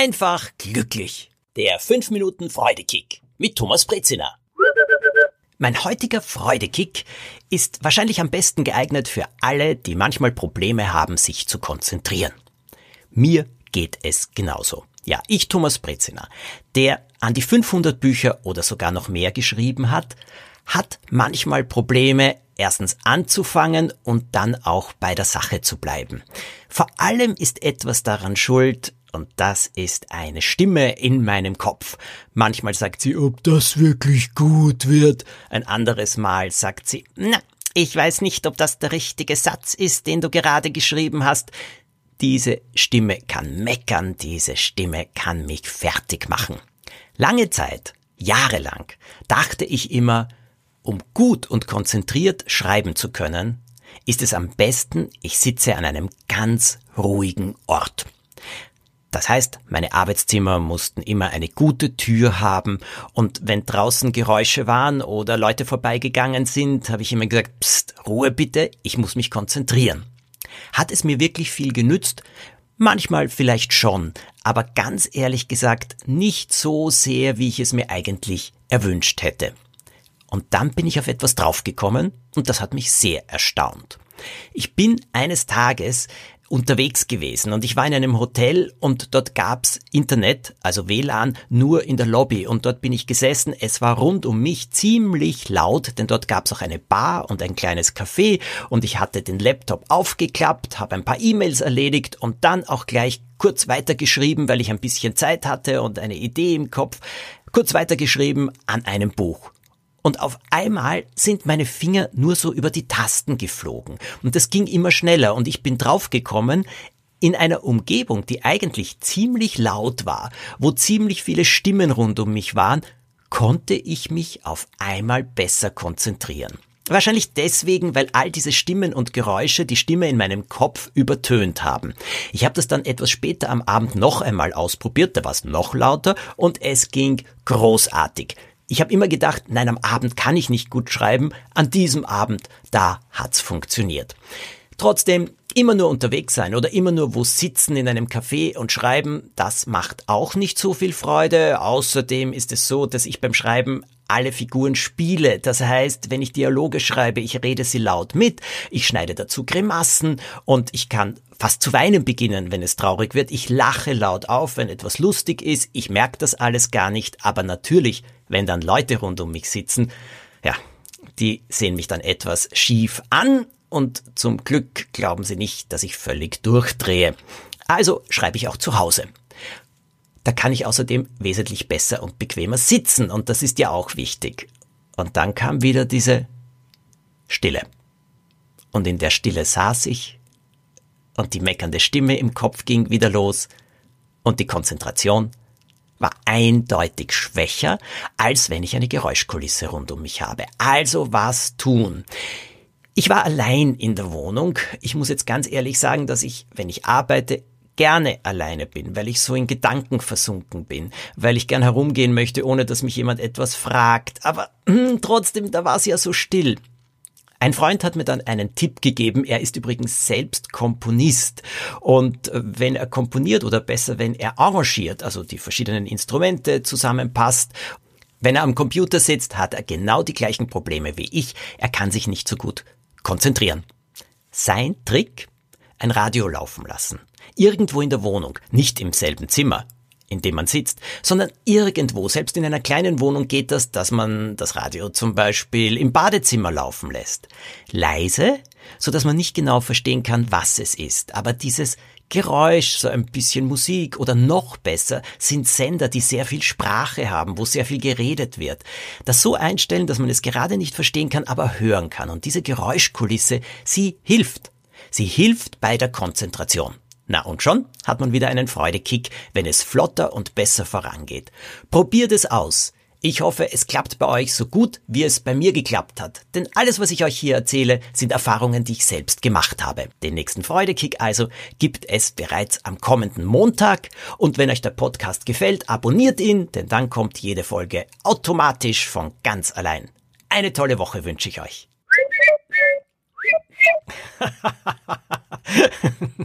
einfach glücklich. Der 5 Minuten Freudekick mit Thomas Brezina. Mein heutiger Freudekick ist wahrscheinlich am besten geeignet für alle, die manchmal Probleme haben, sich zu konzentrieren. Mir geht es genauso. Ja, ich Thomas Brezina, der an die 500 Bücher oder sogar noch mehr geschrieben hat, hat manchmal Probleme, erstens anzufangen und dann auch bei der Sache zu bleiben. Vor allem ist etwas daran schuld, und das ist eine Stimme in meinem Kopf. Manchmal sagt sie, ob das wirklich gut wird. Ein anderes Mal sagt sie, na, ich weiß nicht, ob das der richtige Satz ist, den du gerade geschrieben hast. Diese Stimme kann meckern, diese Stimme kann mich fertig machen. Lange Zeit, jahrelang, dachte ich immer, um gut und konzentriert schreiben zu können, ist es am besten, ich sitze an einem ganz ruhigen Ort. Das heißt, meine Arbeitszimmer mussten immer eine gute Tür haben und wenn draußen Geräusche waren oder Leute vorbeigegangen sind, habe ich immer gesagt, Psst, Ruhe bitte, ich muss mich konzentrieren. Hat es mir wirklich viel genützt? Manchmal vielleicht schon, aber ganz ehrlich gesagt nicht so sehr, wie ich es mir eigentlich erwünscht hätte. Und dann bin ich auf etwas draufgekommen und das hat mich sehr erstaunt. Ich bin eines Tages unterwegs gewesen. Und ich war in einem Hotel und dort gab's Internet, also WLAN, nur in der Lobby. Und dort bin ich gesessen. Es war rund um mich ziemlich laut, denn dort gab's auch eine Bar und ein kleines Café. Und ich hatte den Laptop aufgeklappt, habe ein paar E-Mails erledigt und dann auch gleich kurz weitergeschrieben, weil ich ein bisschen Zeit hatte und eine Idee im Kopf, kurz weitergeschrieben an einem Buch und auf einmal sind meine Finger nur so über die Tasten geflogen. Und das ging immer schneller und ich bin draufgekommen, in einer Umgebung, die eigentlich ziemlich laut war, wo ziemlich viele Stimmen rund um mich waren, konnte ich mich auf einmal besser konzentrieren. Wahrscheinlich deswegen, weil all diese Stimmen und Geräusche die Stimme in meinem Kopf übertönt haben. Ich habe das dann etwas später am Abend noch einmal ausprobiert, da war es noch lauter und es ging großartig. Ich habe immer gedacht, nein, am Abend kann ich nicht gut schreiben. An diesem Abend, da hat's funktioniert. Trotzdem, immer nur unterwegs sein oder immer nur wo sitzen in einem Café und schreiben, das macht auch nicht so viel Freude. Außerdem ist es so, dass ich beim Schreiben alle Figuren spiele. Das heißt, wenn ich Dialoge schreibe, ich rede sie laut mit, ich schneide dazu Grimassen und ich kann fast zu weinen beginnen, wenn es traurig wird. Ich lache laut auf, wenn etwas lustig ist. Ich merke das alles gar nicht, aber natürlich wenn dann Leute rund um mich sitzen, ja, die sehen mich dann etwas schief an und zum Glück glauben sie nicht, dass ich völlig durchdrehe. Also schreibe ich auch zu Hause. Da kann ich außerdem wesentlich besser und bequemer sitzen und das ist ja auch wichtig. Und dann kam wieder diese Stille. Und in der Stille saß ich und die meckernde Stimme im Kopf ging wieder los und die Konzentration war eindeutig schwächer, als wenn ich eine Geräuschkulisse rund um mich habe. Also was tun? Ich war allein in der Wohnung. Ich muss jetzt ganz ehrlich sagen, dass ich, wenn ich arbeite, gerne alleine bin, weil ich so in Gedanken versunken bin, weil ich gern herumgehen möchte, ohne dass mich jemand etwas fragt. Aber hm, trotzdem, da war es ja so still. Ein Freund hat mir dann einen Tipp gegeben. Er ist übrigens selbst Komponist. Und äh, wenn er komponiert oder besser, wenn er arrangiert, also die verschiedenen Instrumente zusammenpasst, wenn er am Computer sitzt, hat er genau die gleichen Probleme wie ich. Er kann sich nicht so gut konzentrieren. Sein Trick? Ein Radio laufen lassen. Irgendwo in der Wohnung, nicht im selben Zimmer in dem man sitzt, sondern irgendwo, selbst in einer kleinen Wohnung geht das, dass man das Radio zum Beispiel im Badezimmer laufen lässt. Leise, so dass man nicht genau verstehen kann, was es ist. Aber dieses Geräusch, so ein bisschen Musik oder noch besser sind Sender, die sehr viel Sprache haben, wo sehr viel geredet wird. Das so einstellen, dass man es gerade nicht verstehen kann, aber hören kann. Und diese Geräuschkulisse, sie hilft. Sie hilft bei der Konzentration. Na und schon hat man wieder einen Freudekick, wenn es flotter und besser vorangeht. Probiert es aus. Ich hoffe, es klappt bei euch so gut, wie es bei mir geklappt hat. Denn alles, was ich euch hier erzähle, sind Erfahrungen, die ich selbst gemacht habe. Den nächsten Freudekick also gibt es bereits am kommenden Montag. Und wenn euch der Podcast gefällt, abonniert ihn, denn dann kommt jede Folge automatisch von ganz allein. Eine tolle Woche wünsche ich euch.